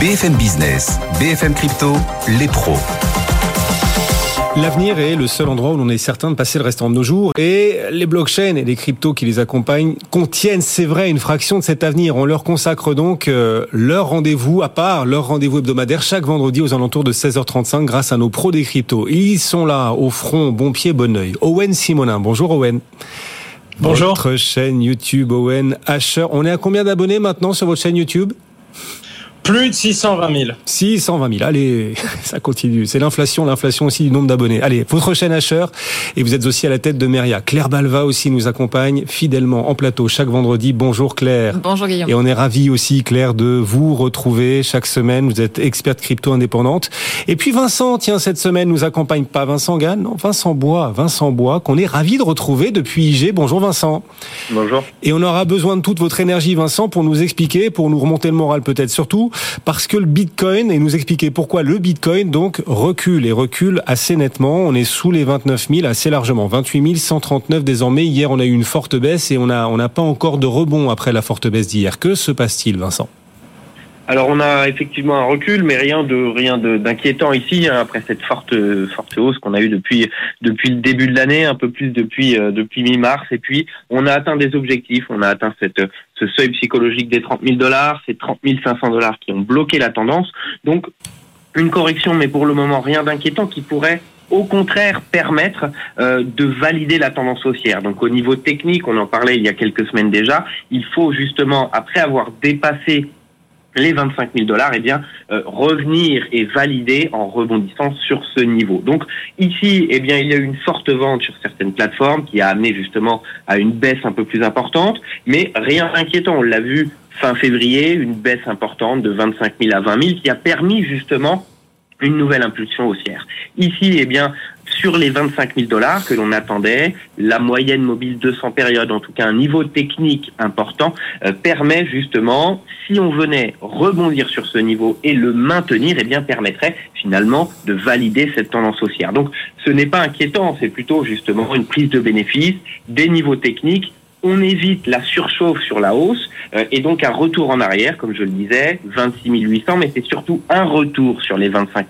BFM Business, BFM Crypto, les pros. L'avenir est le seul endroit où l'on est certain de passer le restant de nos jours et les blockchains et les cryptos qui les accompagnent contiennent, c'est vrai, une fraction de cet avenir. On leur consacre donc euh, leur rendez-vous à part, leur rendez-vous hebdomadaire chaque vendredi aux alentours de 16h35 grâce à nos pros des cryptos. Ils sont là, au front, bon pied, bon oeil. Owen Simonin. Bonjour Owen. Bonjour. Votre chaîne YouTube Owen Asher. On est à combien d'abonnés maintenant sur votre chaîne YouTube? Plus de 620 000. 620 000. Allez, ça continue. C'est l'inflation, l'inflation aussi du nombre d'abonnés. Allez, votre chaîne Asher. Et vous êtes aussi à la tête de Meria. Claire Balva aussi nous accompagne fidèlement en plateau chaque vendredi. Bonjour Claire. Bonjour Guillaume. Et on est ravis aussi, Claire, de vous retrouver chaque semaine. Vous êtes experte crypto indépendante. Et puis Vincent, tiens, cette semaine nous accompagne pas Vincent Gann, non, Vincent Bois. Vincent Bois, qu'on est ravi de retrouver depuis IG. Bonjour Vincent. Bonjour. Et on aura besoin de toute votre énergie, Vincent, pour nous expliquer, pour nous remonter le moral peut-être surtout, parce que le Bitcoin, et nous expliquer pourquoi le Bitcoin donc recule et recule assez nettement. On est sous les 29 000 assez largement, 28 139 désormais. Hier, on a eu une forte baisse et on n'a on n'a pas encore de rebond après la forte baisse d'hier. Que se passe-t-il, Vincent? Alors on a effectivement un recul, mais rien de rien d'inquiétant ici hein, après cette forte forte hausse qu'on a eue depuis depuis le début de l'année, un peu plus depuis euh, depuis mi-mars. Et puis on a atteint des objectifs, on a atteint cette ce seuil psychologique des 30 000 dollars, ces 30 500 dollars qui ont bloqué la tendance. Donc une correction, mais pour le moment rien d'inquiétant qui pourrait au contraire permettre euh, de valider la tendance haussière. Donc au niveau technique, on en parlait il y a quelques semaines déjà, il faut justement, après avoir dépassé les 25 000 dollars, eh bien, euh, revenir et valider en rebondissant sur ce niveau. Donc ici, eh bien, il y a eu une forte vente sur certaines plateformes qui a amené justement à une baisse un peu plus importante, mais rien d'inquiétant. On l'a vu fin février, une baisse importante de 25 000 à 20 000 qui a permis justement une nouvelle impulsion haussière. Ici, eh bien, sur les 25 000 dollars que l'on attendait, la moyenne mobile 200 périodes, en tout cas un niveau technique important, euh, permet justement, si on venait rebondir sur ce niveau et le maintenir, eh bien permettrait finalement de valider cette tendance haussière. Donc ce n'est pas inquiétant, c'est plutôt justement une prise de bénéfice, des niveaux techniques on évite la surchauffe sur la hausse euh, et donc un retour en arrière, comme je le disais, 26 800, mais c'est surtout un retour sur les 25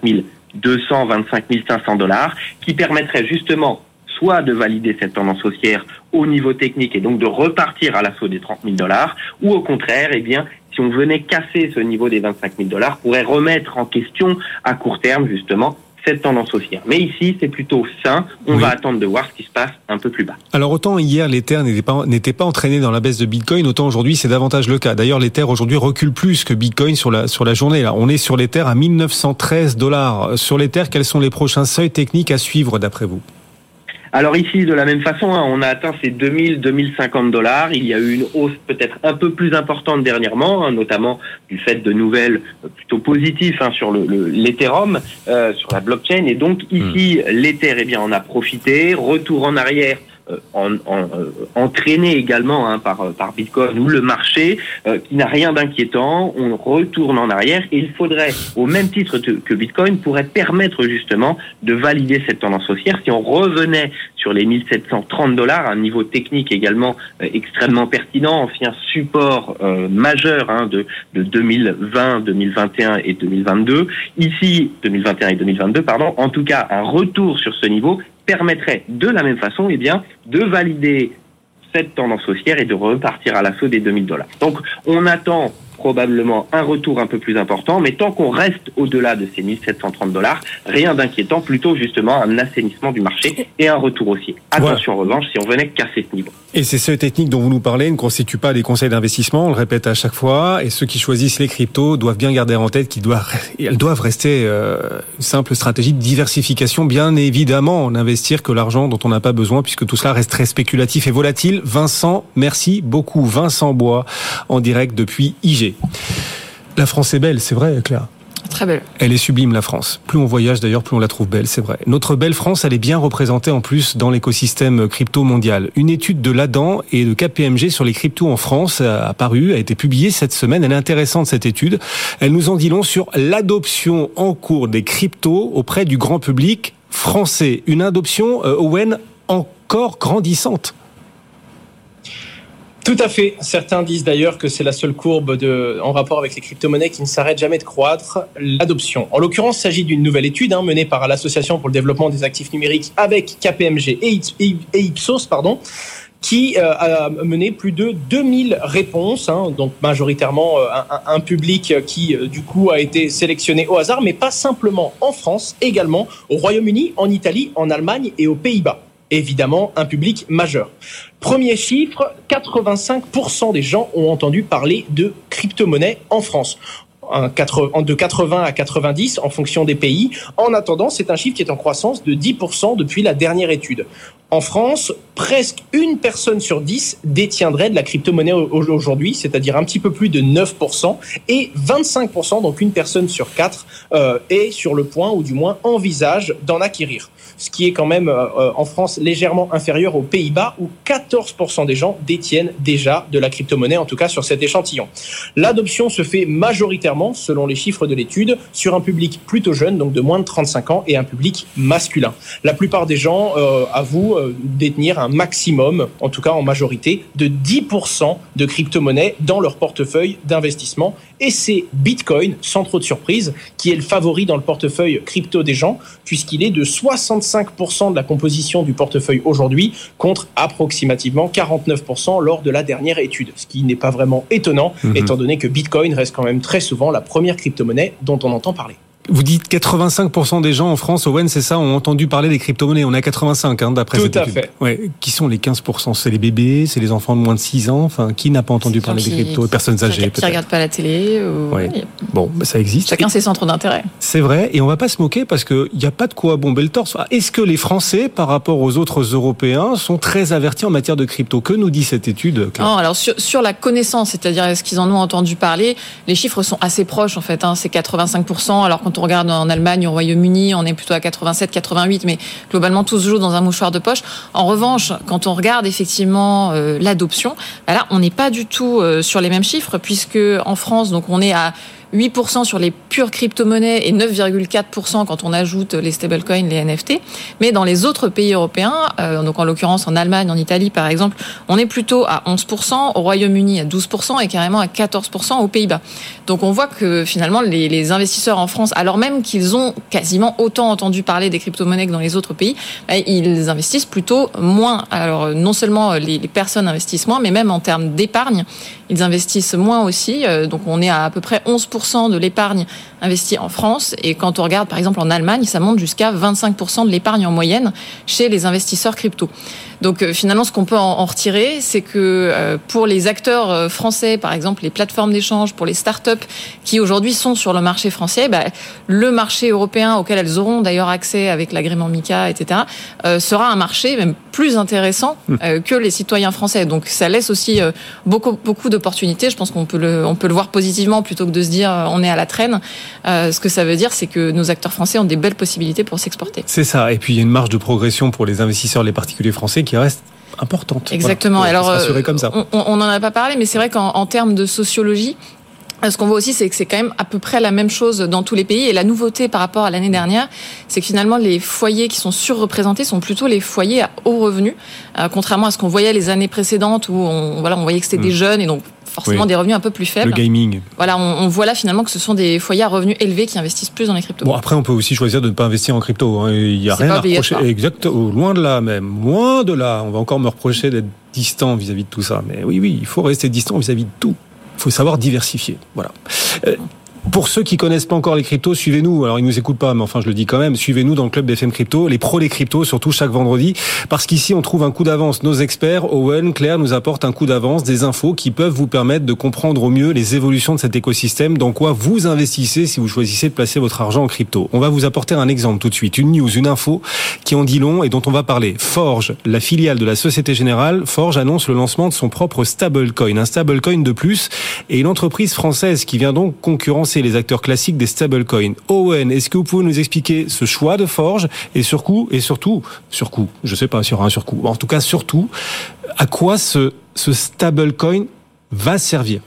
200, 25 500 dollars qui permettrait justement soit de valider cette tendance haussière au niveau technique et donc de repartir à l'assaut des 30 000 dollars, ou au contraire, eh bien, si on venait casser ce niveau des 25 000 dollars, pourrait remettre en question à court terme justement cette tendance haussière. Mais ici, c'est plutôt sain. On va attendre de voir ce qui se passe un peu plus bas. Alors autant hier l'Ether n'était pas n'était pas entraîné dans la baisse de Bitcoin, autant aujourd'hui c'est davantage le cas. D'ailleurs l'Ether aujourd'hui recule plus que Bitcoin sur la sur la journée. Là, on est sur l'Ether à 1913 dollars. Sur l'Ether, quels sont les prochains seuils techniques à suivre d'après vous? Alors ici, de la même façon, hein, on a atteint ces 2000, 2050 dollars. Il y a eu une hausse peut-être un peu plus importante dernièrement, hein, notamment du fait de nouvelles plutôt positives hein, sur le l'Ethereum, euh, sur la blockchain. Et donc ici, hmm. l'Ether, eh bien, on a profité. Retour en arrière euh, en, euh, entraîné également hein, par, Bitcoin ou le marché, euh, qui n'a rien d'inquiétant. On retourne en arrière et il faudrait, au même titre que Bitcoin, pourrait permettre justement de valider cette tendance haussière. Si on revenait sur les 1730 dollars, un niveau technique également extrêmement pertinent, un support majeur hein, de, de 2020, 2021 et 2022. Ici, 2021 et 2022, pardon. En tout cas, un retour sur ce niveau permettrait de la même façon eh bien, de valider cette tendance haussière et de repartir à l'assaut des 2000 dollars. Donc on attend probablement un retour un peu plus important, mais tant qu'on reste au-delà de ces 1730 dollars, rien d'inquiétant, plutôt justement un assainissement du marché et un retour haussier. Attention en revanche si on venait casser ce niveau. Et ces seuils techniques dont vous nous parlez ne constituent pas des conseils d'investissement, on le répète à chaque fois, et ceux qui choisissent les cryptos doivent bien garder en tête qu'elles doivent, elles doivent rester euh, une simple stratégie de diversification, bien évidemment, n'investir que l'argent dont on n'a pas besoin, puisque tout cela reste très spéculatif et volatile. Vincent, merci beaucoup. Vincent Bois, en direct depuis IG. La France est belle, c'est vrai, Claire. Très belle. Elle est sublime, la France. Plus on voyage d'ailleurs, plus on la trouve belle, c'est vrai. Notre belle France, elle est bien représentée en plus dans l'écosystème crypto mondial. Une étude de l'ADAN et de KPMG sur les cryptos en France a paru, a été publiée cette semaine. Elle est intéressante, cette étude. Elle nous en dit long sur l'adoption en cours des cryptos auprès du grand public français. Une adoption, euh, Owen, encore grandissante. Tout à fait. Certains disent d'ailleurs que c'est la seule courbe de, en rapport avec les crypto-monnaies qui ne s'arrête jamais de croître, l'adoption. En l'occurrence, il s'agit d'une nouvelle étude hein, menée par l'Association pour le développement des actifs numériques avec KPMG et Ipsos, pardon, qui euh, a mené plus de 2000 réponses, hein, donc majoritairement euh, un, un, public qui euh, du coup a été sélectionné au hasard, mais pas simplement en France, également au Royaume-Uni, en Italie, en Allemagne et aux Pays-Bas évidemment un public majeur. Premier chiffre, 85% des gens ont entendu parler de crypto-monnaie en France. De 80 à 90 en fonction des pays. En attendant, c'est un chiffre qui est en croissance de 10% depuis la dernière étude. En France, presque une personne sur dix détiendrait de la crypto-monnaie aujourd'hui, c'est-à-dire un petit peu plus de 9%, et 25%, donc une personne sur quatre, euh, est sur le point, ou du moins envisage d'en acquérir ce qui est quand même euh, euh, en France légèrement inférieur aux Pays-Bas où 14% des gens détiennent déjà de la crypto-monnaie, en tout cas sur cet échantillon. L'adoption se fait majoritairement, selon les chiffres de l'étude, sur un public plutôt jeune, donc de moins de 35 ans, et un public masculin. La plupart des gens euh, avouent détenir un maximum, en tout cas en majorité, de 10% de crypto-monnaie dans leur portefeuille d'investissement. Et c'est Bitcoin, sans trop de surprise, qui est le favori dans le portefeuille crypto des gens, puisqu'il est de 60 5% de la composition du portefeuille aujourd'hui contre approximativement 49% lors de la dernière étude, ce qui n'est pas vraiment étonnant mhm. étant donné que Bitcoin reste quand même très souvent la première crypto-monnaie dont on entend parler. Vous dites 85% des gens en France, Owen, c'est ça, ont entendu parler des crypto-monnaies. On est à 85, hein, d'après cette étude. Tout à fait. Ouais. Qui sont les 15% C'est les bébés, c'est les enfants de moins de 6 ans? Enfin, qui n'a pas entendu parler des cryptos? Les personnes âgées, peut-être. Qui regardent pas la télé. Ou... Bon, bah, ça existe. Chacun ses centres d'intérêt. C'est vrai, et on va pas se moquer parce qu'il n'y a pas de quoi bomber le torse. Est-ce que les Français, par rapport aux autres Européens, sont très avertis en matière de crypto? Que nous dit cette étude Non, alors sur, sur la connaissance, c'est-à-dire est-ce qu'ils en ont entendu parler, les chiffres sont assez proches en fait. Hein, c'est 85%. Alors quand on regarde en Allemagne au Royaume-Uni, on est plutôt à 87, 88, mais globalement tout se joue dans un mouchoir de poche. En revanche, quand on regarde effectivement euh, l'adoption, bah là, on n'est pas du tout euh, sur les mêmes chiffres, puisque en France, donc on est à 8% sur les pures crypto-monnaies et 9,4% quand on ajoute les stablecoins, les NFT. Mais dans les autres pays européens, euh, donc en l'occurrence en Allemagne, en Italie par exemple, on est plutôt à 11%, au Royaume-Uni à 12% et carrément à 14% aux Pays-Bas. Donc on voit que finalement les, les investisseurs en France, alors même qu'ils ont quasiment autant entendu parler des crypto-monnaies que dans les autres pays, bah, ils investissent plutôt moins. Alors non seulement les, les personnes investissent moins, mais même en termes d'épargne, ils investissent moins aussi. Euh, donc on est à à peu près 11% de l'épargne investie en France. Et quand on regarde par exemple en Allemagne, ça monte jusqu'à 25% de l'épargne en moyenne chez les investisseurs crypto. Donc euh, finalement, ce qu'on peut en, retirer, c'est que euh, pour les acteurs euh, français, par exemple les plateformes d'échange, pour les startups qui aujourd'hui sont sur le marché français, bah, le marché européen auquel elles auront d'ailleurs accès avec l'agrément MICA, etc., sera un marché même plus intéressant mmh. que les citoyens français. Donc ça laisse aussi beaucoup beaucoup d'opportunités. Je pense qu'on peut le on peut le voir positivement plutôt que de se dire on est à la traîne. ce que ça veut dire, c'est que nos acteurs français ont des belles possibilités pour s'exporter. C'est ça. Et puis il y a une marge de progression pour les investisseurs, les particuliers français qui reste importante. Exactement. Alors, euh, comme ça. on n'en a pas parlé, mais c'est vrai qu'en termes de sociologie, euh, ce qu'on voit aussi, c'est que c'est quand même à peu près la même chose dans tous les pays. Et la nouveauté par rapport à l'année dernière, c'est que finalement, les foyers qui sont surreprésentés sont plutôt les foyers à haut revenu, euh, contrairement à ce qu'on voyait les années précédentes où on, voilà, on voyait que c'était des mm. jeunes et donc forcément des revenus un peu plus faibles. Le gaming. Voilà, on, voit là finalement que ce sont des foyers à revenus élevés qui investissent plus dans les cryptos. Bon, après, on peut aussi choisir de ne pas investir en crypto. Hein. Il n'y a rien à reprocher. Exact, loin de là même. Loin de là. On va encore me reprocher d'être distant vis-à-vis de tout ça. Mais oui, oui, il faut rester distant vis-à-vis de tout. Il faut savoir diversifier. Voilà. Euh, Pour ceux qui connaissent pas encore les cryptos, suivez-nous. Alors ils nous écoutent pas, mais enfin je le dis quand même. Suivez-nous dans le club BFM Crypto, les pros des cryptos, surtout chaque vendredi, parce qu'ici on trouve un coup d'avance. Nos experts, Owen, Claire, nous apportent un coup d'avance, des infos qui peuvent vous permettre de comprendre au mieux les évolutions de cet écosystème, dans quoi vous investissez si vous choisissez de placer votre argent en crypto. On va vous apporter un exemple tout de suite, une news, une info qui en dit long et dont on va parler. Forge, la filiale de la Société Générale, Forge annonce le lancement de son propre stablecoin, un stablecoin de plus, et une entreprise française qui vient donc concurrencer les acteurs classiques des stablecoins. Owen, est-ce que vous pouvez nous expliquer ce choix de Forge et surtout, et surtout, surcoût, je sais pas sur un surcoût, en tout cas surtout, à quoi ce, ce stablecoin va servir?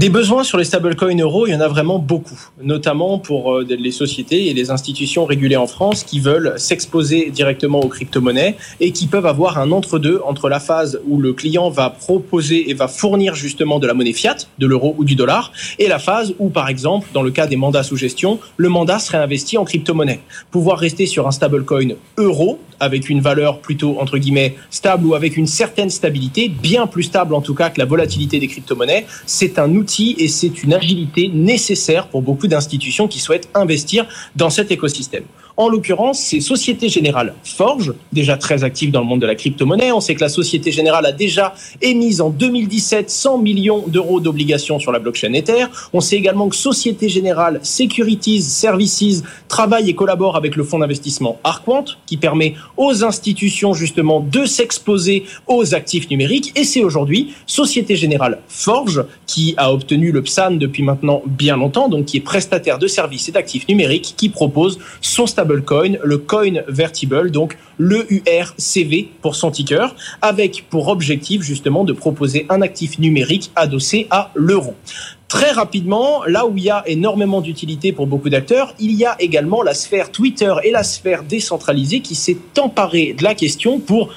Des besoins sur les stablecoins euros, il y en a vraiment beaucoup, notamment pour euh, les sociétés et les institutions régulées en France qui veulent s'exposer directement aux crypto-monnaies et qui peuvent avoir un entre-deux entre la phase où le client va proposer et va fournir justement de la monnaie fiat, de l'euro ou du dollar, et la phase où, par exemple, dans le cas des mandats sous gestion, le mandat serait investi en crypto-monnaie. Pouvoir rester sur un stablecoin euro avec une valeur plutôt entre guillemets stable ou avec une certaine stabilité, bien plus stable en tout cas que la volatilité des crypto-monnaies, c'est un outil et c'est une agilité nécessaire pour beaucoup d'institutions qui souhaitent investir dans cet écosystème. En l'occurrence, c'est Société Générale Forge, déjà très active dans le monde de la crypto-monnaie. On sait que la Société Générale a déjà émis en 2017 100 millions d'euros d'obligations sur la blockchain Ether. On sait également que Société Générale Securities Services travaille et collabore avec le fonds d'investissement Arquant, qui permet aux institutions justement de s'exposer aux actifs numériques. Et c'est aujourd'hui Société Générale Forge qui a obtenu le PSAN depuis maintenant bien longtemps, donc qui est prestataire de services et d'actifs numériques, qui propose son stable coin, le coin vertible, donc le URCV pour son ticker, avec pour objectif justement de proposer un actif numérique adossé à l'euro. Très rapidement, là où il y a énormément d'utilité pour beaucoup d'acteurs, il y a également la sphère Twitter et la sphère décentralisée qui s'est emparée de la question pour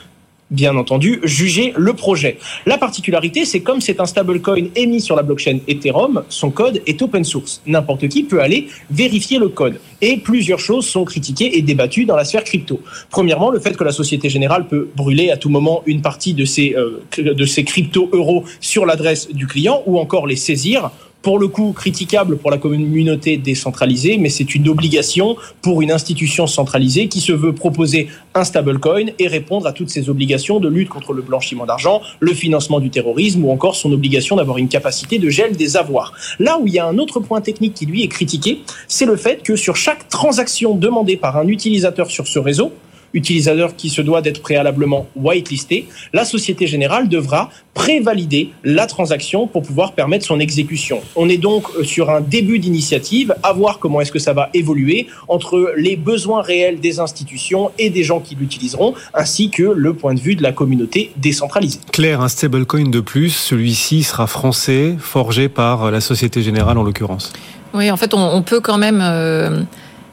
bien entendu, juger le projet. La particularité, c'est comme c'est un stablecoin émis sur la blockchain Ethereum, son code est open source. N'importe qui peut aller vérifier le code. Et plusieurs choses sont critiquées et débattues dans la sphère crypto. Premièrement, le fait que la Société Générale peut brûler à tout moment une partie de ces, euh, de ces crypto-euros sur l'adresse du client ou encore les saisir pour le coup critiquable pour la communauté décentralisée, mais c'est une obligation pour une institution centralisée qui se veut proposer un stablecoin et répondre à toutes ses obligations de lutte contre le blanchiment d'argent, le financement du terrorisme ou encore son obligation d'avoir une capacité de gel des avoirs. Là où il y a un autre point technique qui lui est critiqué, c'est le fait que sur chaque transaction demandée par un utilisateur sur ce réseau, utilisateur qui se doit d'être préalablement whitelisté, la Société Générale devra prévalider la transaction pour pouvoir permettre son exécution. On est donc euh, sur un début d'initiative, à voir comment est-ce que ça va évoluer entre les besoins réels des institutions et des gens qui l'utiliseront, ainsi que le point de vue de la communauté décentralisée. Claire, un stablecoin de plus, celui-ci sera français, forgé par la Société Générale en l'occurrence. Oui, en fait, on, peut quand même...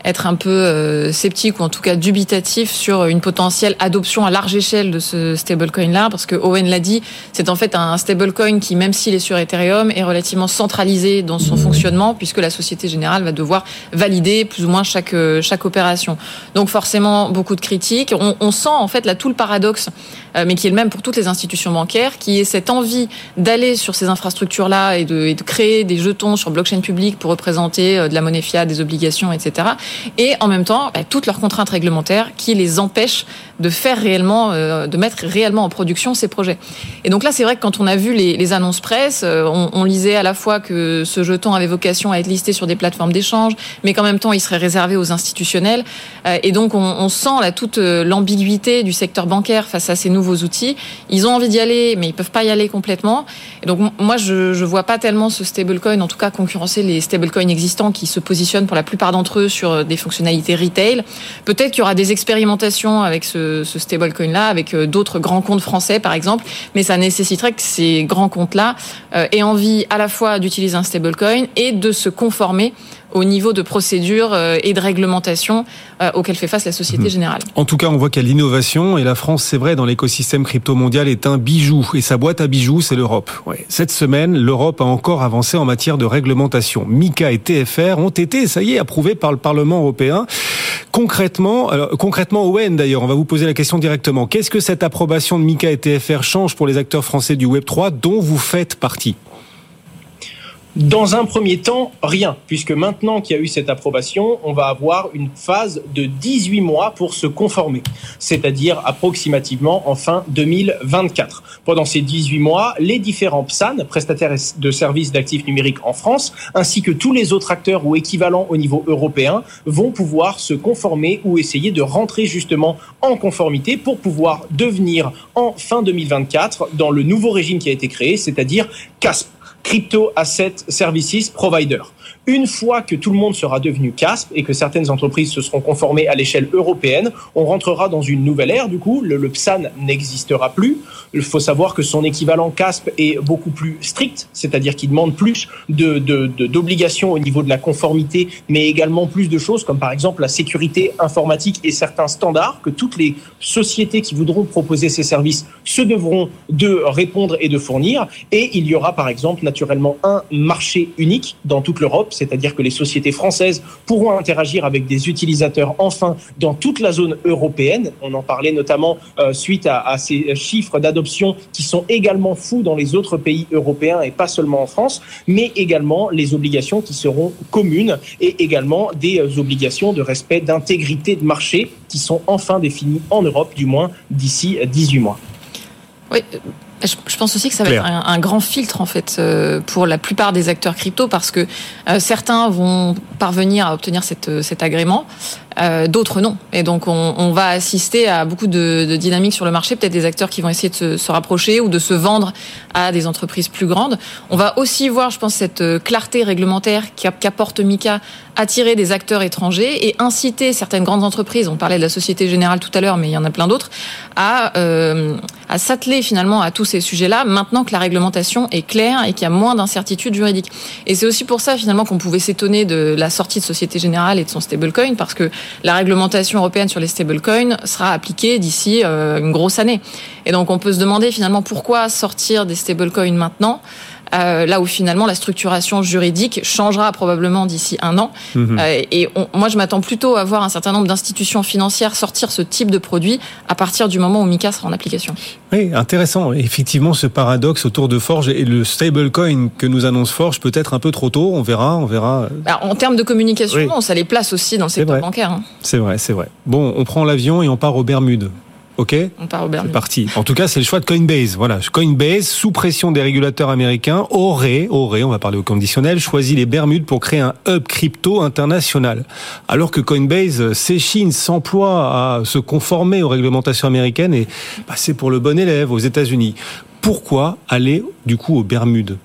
Euh, être un peu euh, sceptique ou en tout cas dubitatif sur une potentielle adoption à large échelle de ce stablecoin là parce que Owen l'a dit, c'est en fait un stablecoin qui même s'il est sur Ethereum est relativement centralisé dans son fonctionnement puisque la Société Générale va devoir valider plus ou moins chaque euh, chaque opération. Donc forcément beaucoup de critiques, on, on sent en fait là tout le paradoxe euh, mais qui est le même pour toutes les institutions bancaires qui est cette envie d'aller sur ces infrastructures là et de, et de créer des jetons sur blockchain public pour représenter de la monnaie fiat, des obligations, etc et en même temps bah, toutes leurs contraintes réglementaires qui les empêchent de faire réellement, euh, de mettre réellement en production ces projets. Et donc là, c'est vrai que quand on a vu les, les annonces presse, euh, on, on, lisait à la fois que ce jeton avait vocation à être listé sur des plateformes d'échange, mais qu'en même temps, il serait réservé aux institutionnels. Euh, et donc, on, on sent là toute l'ambiguïté du secteur bancaire face à ces nouveaux outils. Ils ont envie d'y aller, mais ils peuvent pas y aller complètement. Et donc, moi, je, je vois pas tellement ce stablecoin, en tout cas, concurrencer les stablecoins existants qui se positionnent pour la plupart d'entre eux sur des fonctionnalités retail. Peut-être qu'il y aura des expérimentations avec ce, ce stablecoin-là, avec euh, d'autres grands comptes français, par exemple, mais ça nécessiterait que ces grands comptes-là euh, aient envie à la fois d'utiliser un stablecoin et de se conformer au niveau de procédures euh, et de réglementation euh, auxquelles fait face la Société mhm. Générale. En tout cas, on voit qu'il y a l'innovation et la France, c'est vrai, dans l'écosystème crypto mondial est un bijou et sa boîte à bijoux, c'est l'Europe. Cette semaine, l'Europe a encore avancé en matière de réglementation. MICA et TFR ont été, ça y est, approuvés par le Parlement européen. Concrètement, alors, concrètement, Owen d'ailleurs, on va vous poser la question directement. Qu'est-ce que cette approbation de MICA et TFR change pour les acteurs français du Web 3 dont vous faites partie? Dans un premier temps, rien, puisque maintenant qu'il y a eu cette approbation, on va avoir une phase de 18 mois pour se conformer, c'est-à-dire approximativement en fin 2024. Pendant ces 18 mois, les différents PSAN, prestataires de services d'actifs numériques en France, ainsi que tous les autres acteurs ou équivalents au niveau européen, vont pouvoir se conformer ou essayer de rentrer justement en conformité pour pouvoir devenir en fin 2024 dans le nouveau régime qui a été créé, c'est-à-dire CASP Crypto Asset Services Provider. Une fois que tout le monde sera devenu CASP et que certaines entreprises se seront conformées à l'échelle européenne, on rentrera dans une nouvelle ère. Du coup, le, PSAN n'existera plus. Il faut savoir que son équivalent CASP est beaucoup plus strict, c'est-à-dire qu'il demande plus d'obligations au niveau de la conformité, mais également plus de choses comme par exemple la sécurité informatique et certains standards que toutes les sociétés qui voudront proposer ces services se devront de répondre et de fournir. Et il y aura par exemple naturellement un marché unique dans toute l'Europe c'est-à-dire que les sociétés françaises pourront interagir avec des utilisateurs enfin dans toute la zone européenne. On en parlait notamment euh, suite à, ces chiffres d'adoption qui sont également fous dans les autres pays européens et pas seulement en France, mais également les obligations qui seront communes et également des euh, obligations de respect d'intégrité de marché qui sont enfin définies en Europe, du moins d'ici 18 mois. Oui, je pense aussi que ça va être un, grand filtre en fait euh, pour la plupart des acteurs crypto parce que euh, certains vont parvenir à obtenir cette, euh, cet agrément, d'autres non. Et donc on, on, va assister à beaucoup de, de dynamiques sur le marché, peut-être des acteurs qui vont essayer de se, se, rapprocher ou de se vendre à des entreprises plus grandes. On va aussi voir, je pense, cette clarté réglementaire qu'apporte Mika attirer des acteurs étrangers et inciter certaines grandes entreprises, on parlait de la Société Générale tout à l'heure, mais il y en a plein d'autres, à, euh, à s'atteler finalement à tous ces sujets-là, maintenant que la réglementation est claire et qu'il y a moins d'incertitudes juridiques. Et c'est aussi pour ça finalement qu'on pouvait s'étonner de la sortie de Société Générale et de son stablecoin, parce que la réglementation européenne sur les stablecoins sera appliquée d'ici euh, une grosse année. Et donc on peut se demander finalement pourquoi sortir des stablecoins maintenant? Euh, là où finalement la structuration juridique changera probablement d'ici un an. Mhm. Euh, et moi, je m'attends plutôt à voir un certain nombre d'institutions financières sortir ce type de produit à partir du moment où MICA sera en application. Oui, intéressant. Effectivement, ce paradoxe autour de Forge et le stablecoin que nous annonce Forge peut être un peu trop tôt. On verra, on verra. Bah, en termes de communication, ça les place aussi dans le secteur bancaire. Hein. C'est vrai, c'est vrai. Bon, on prend l'avion et on part aux Bermudes. Ok On part au C'est parti. En tout cas, c'est le choix de Coinbase. Voilà, Coinbase, sous pression des régulateurs américains, aurait, aurait, on va parler au conditionnel, choisi les Bermudes pour créer un hub crypto international. Alors que Coinbase s'échine, s'emploie à se conformer aux réglementations américaines et passer pour le bon élève aux États-Unis. Pourquoi aller du coup aux Bermudes?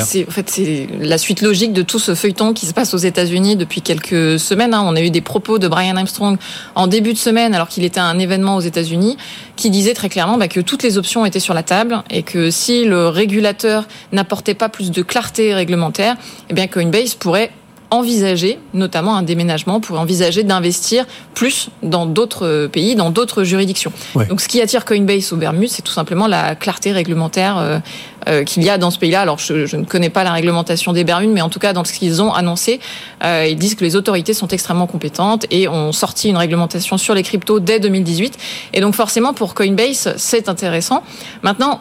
C'est en fait c'est la suite logique de tout ce feuilleton qui se passe aux États-Unis depuis quelques semaines. Hein. On a eu des propos de Brian Armstrong en début de semaine, alors qu'il était à un événement aux États-Unis, qui disait très clairement bah, que toutes les options étaient sur la table et que si le régulateur n'apportait pas plus de clarté réglementaire, eh bien Coinbase pourrait envisager, notamment un déménagement, pour envisager d'investir plus dans d'autres pays, dans d'autres juridictions. Donc, ce qui attire Coinbase au Bermudes, c'est tout simplement la clarté réglementaire euh, euh, qu'il y a dans ce pays-là. Alors, je, ne connais pas la réglementation des Bermudes, mais en tout cas, dans ce qu'ils ont annoncé, euh, ils disent que les autorités sont extrêmement compétentes et ont sorti une réglementation sur les cryptos dès 2018. Et donc, forcément, pour Coinbase, c'est intéressant. Maintenant,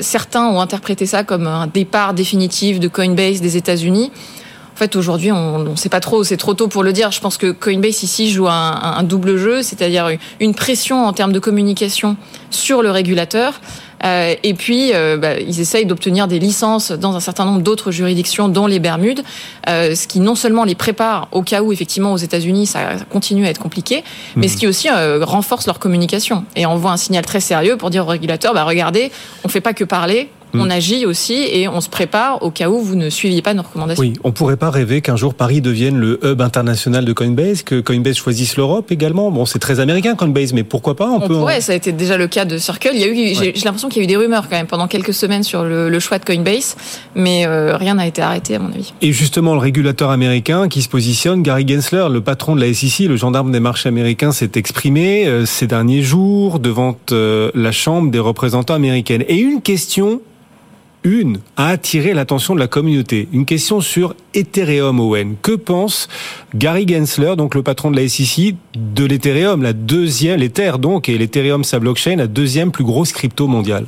certains ont interprété ça comme un départ définitif de Coinbase des États-Unis. En fait, aujourd'hui, on ne sait pas trop, c'est trop tôt pour le dire. Je pense que Coinbase ici joue un, double jeu, c'est-à-dire une pression en termes de communication sur le régulateur. Euh, et puis, euh, bah, ils essayent d'obtenir des licences dans un certain nombre d'autres juridictions, dont les Bermudes, euh, ce qui non seulement les prépare au cas où, effectivement, aux États-Unis, ça continue à être compliqué, mais ce mhm. qui aussi renforce leur communication et envoie un signal très sérieux pour dire aux régulateurs, bah, regardez, on ne fait pas que parler, on mm. agit aussi et on se prépare au cas où vous ne suiviez pas nos recommandations. Oui, on pourrait pas rêver qu'un jour Paris devienne le hub international de Coinbase, que Coinbase choisisse l'Europe également. Bon, c'est très américain Coinbase, mais pourquoi pas On, peut. Ouais, ça a été déjà le cas de Circle. Il y a eu, j'ai l'impression qu'il y a eu des rumeurs quand même pendant quelques semaines sur le, choix de Coinbase, mais euh, rien n'a été arrêté à mon avis. Et justement, le régulateur américain qui se positionne, Gary Gensler, le patron de la SEC, le gendarme des marchés américains, s'est exprimé euh, ces derniers jours devant euh, la Chambre des représentants américaines. Et une question une a attiré l'attention de la communauté. Une question sur Ethereum, Owen. Que pense Gary Gensler, donc le patron de la SEC, de l'Ethereum, la deuxième, l'Ether donc, et l'Ethereum, sa blockchain, la deuxième plus grosse crypto mondiale?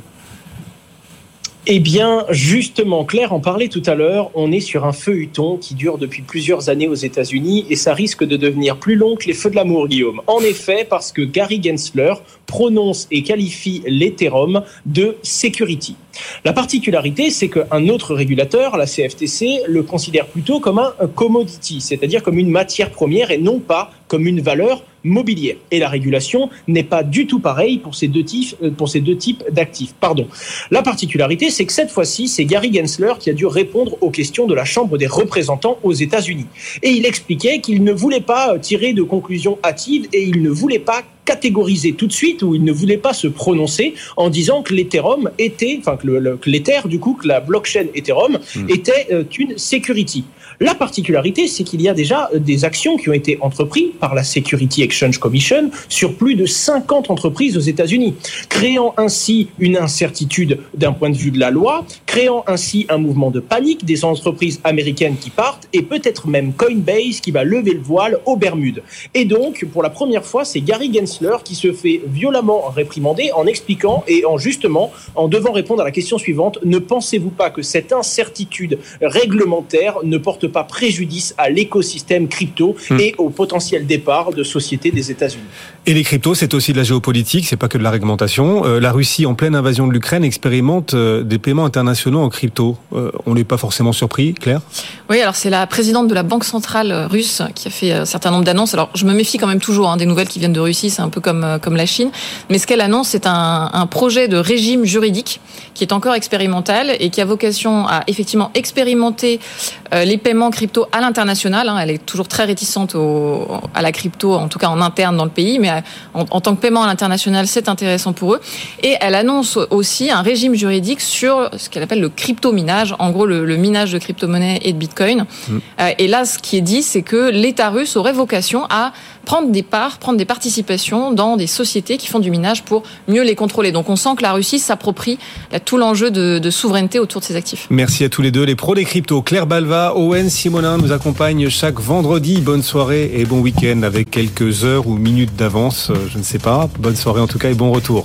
Eh bien, justement, Claire en parlait tout à l'heure, on est sur un feuilleton qui dure depuis plusieurs années aux États-Unis et ça risque de devenir plus long que les feux de l'amour, Guillaume. En effet, parce que Gary Gensler prononce et qualifie l'Ethereum de security. La particularité, c'est qu'un autre régulateur, la CFTC, le considère plutôt comme un commodity, c'est-à-dire comme une matière première et non pas comme une valeur mobilière. Et la régulation n'est pas du tout pareille pour ces deux types, euh, pour ces deux types d'actifs. Pardon. La particularité, c'est que cette fois-ci, c'est Gary Gensler qui a dû répondre aux questions de la Chambre des représentants aux États-Unis. Et il expliquait qu'il ne voulait pas tirer de conclusions hâtives et il ne voulait pas catégoriser tout de suite ou il ne voulait pas se prononcer en disant que l'Ethereum était, enfin que l'Ether du coup, que la blockchain Ethereum hmm. était euh, une security. La particularité, c'est qu'il y a déjà euh, des actions qui ont été entreprises par la Security Exchange Commission sur plus de 50 entreprises aux États-Unis, créant ainsi une incertitude d'un point de vue de la loi, créant ainsi un mouvement de panique des entreprises américaines qui partent et peut-être même Coinbase qui va lever le voile aux Bermudes. Et donc, pour la première fois, c'est Gary Gensler qui se fait violemment réprimander en expliquant et en justement en devant répondre à la question suivante ne pensez-vous pas que cette incertitude réglementaire ne porte pas préjudice à l'écosystème crypto hmm. et au potentiel départ de sociétés des États-Unis? Et les cryptos, c'est aussi de la géopolitique, c'est pas que de la réglementation. Euh, la Russie, en pleine invasion de l'Ukraine, expérimente euh, des paiements internationaux en crypto. Euh, on n'est pas forcément surpris, Claire? Oui, alors c'est la présidente de la Banque centrale russe qui a fait un certain nombre d'annonces. Alors je me méfie quand même toujours hein, des nouvelles qui viennent de Russie, c'est un peu comme comme la Chine. Mais ce qu'elle annonce, c'est un, un projet de régime juridique qui est encore expérimental et qui a vocation à effectivement expérimenter les paiements crypto à l'international. Hein. elle est toujours très réticente au, à la crypto, en tout cas en interne dans le pays, mais en, tant que paiement à l'international, c'est intéressant pour eux. Et elle annonce aussi un régime juridique sur ce qu'elle appelle le crypto-minage, en gros le, minage de crypto-monnaies et de bitcoin. Mm. Euh, et là, ce qui est dit, c'est que l'État russe aurait vocation à prendre des parts, prendre des participations dans des sociétés qui font du minage pour mieux les contrôler. Donc on sent que la Russie s'approprie tout l'enjeu de, de, souveraineté autour de ses actifs. Merci à tous les deux, les pros des cryptos. Claire Balva, Owen Simonin nous accompagne chaque vendredi. Bonne soirée et bon week-end avec quelques heures ou minutes d'avance, euh, je ne sais pas. Bonne soirée en tout cas et bon retour.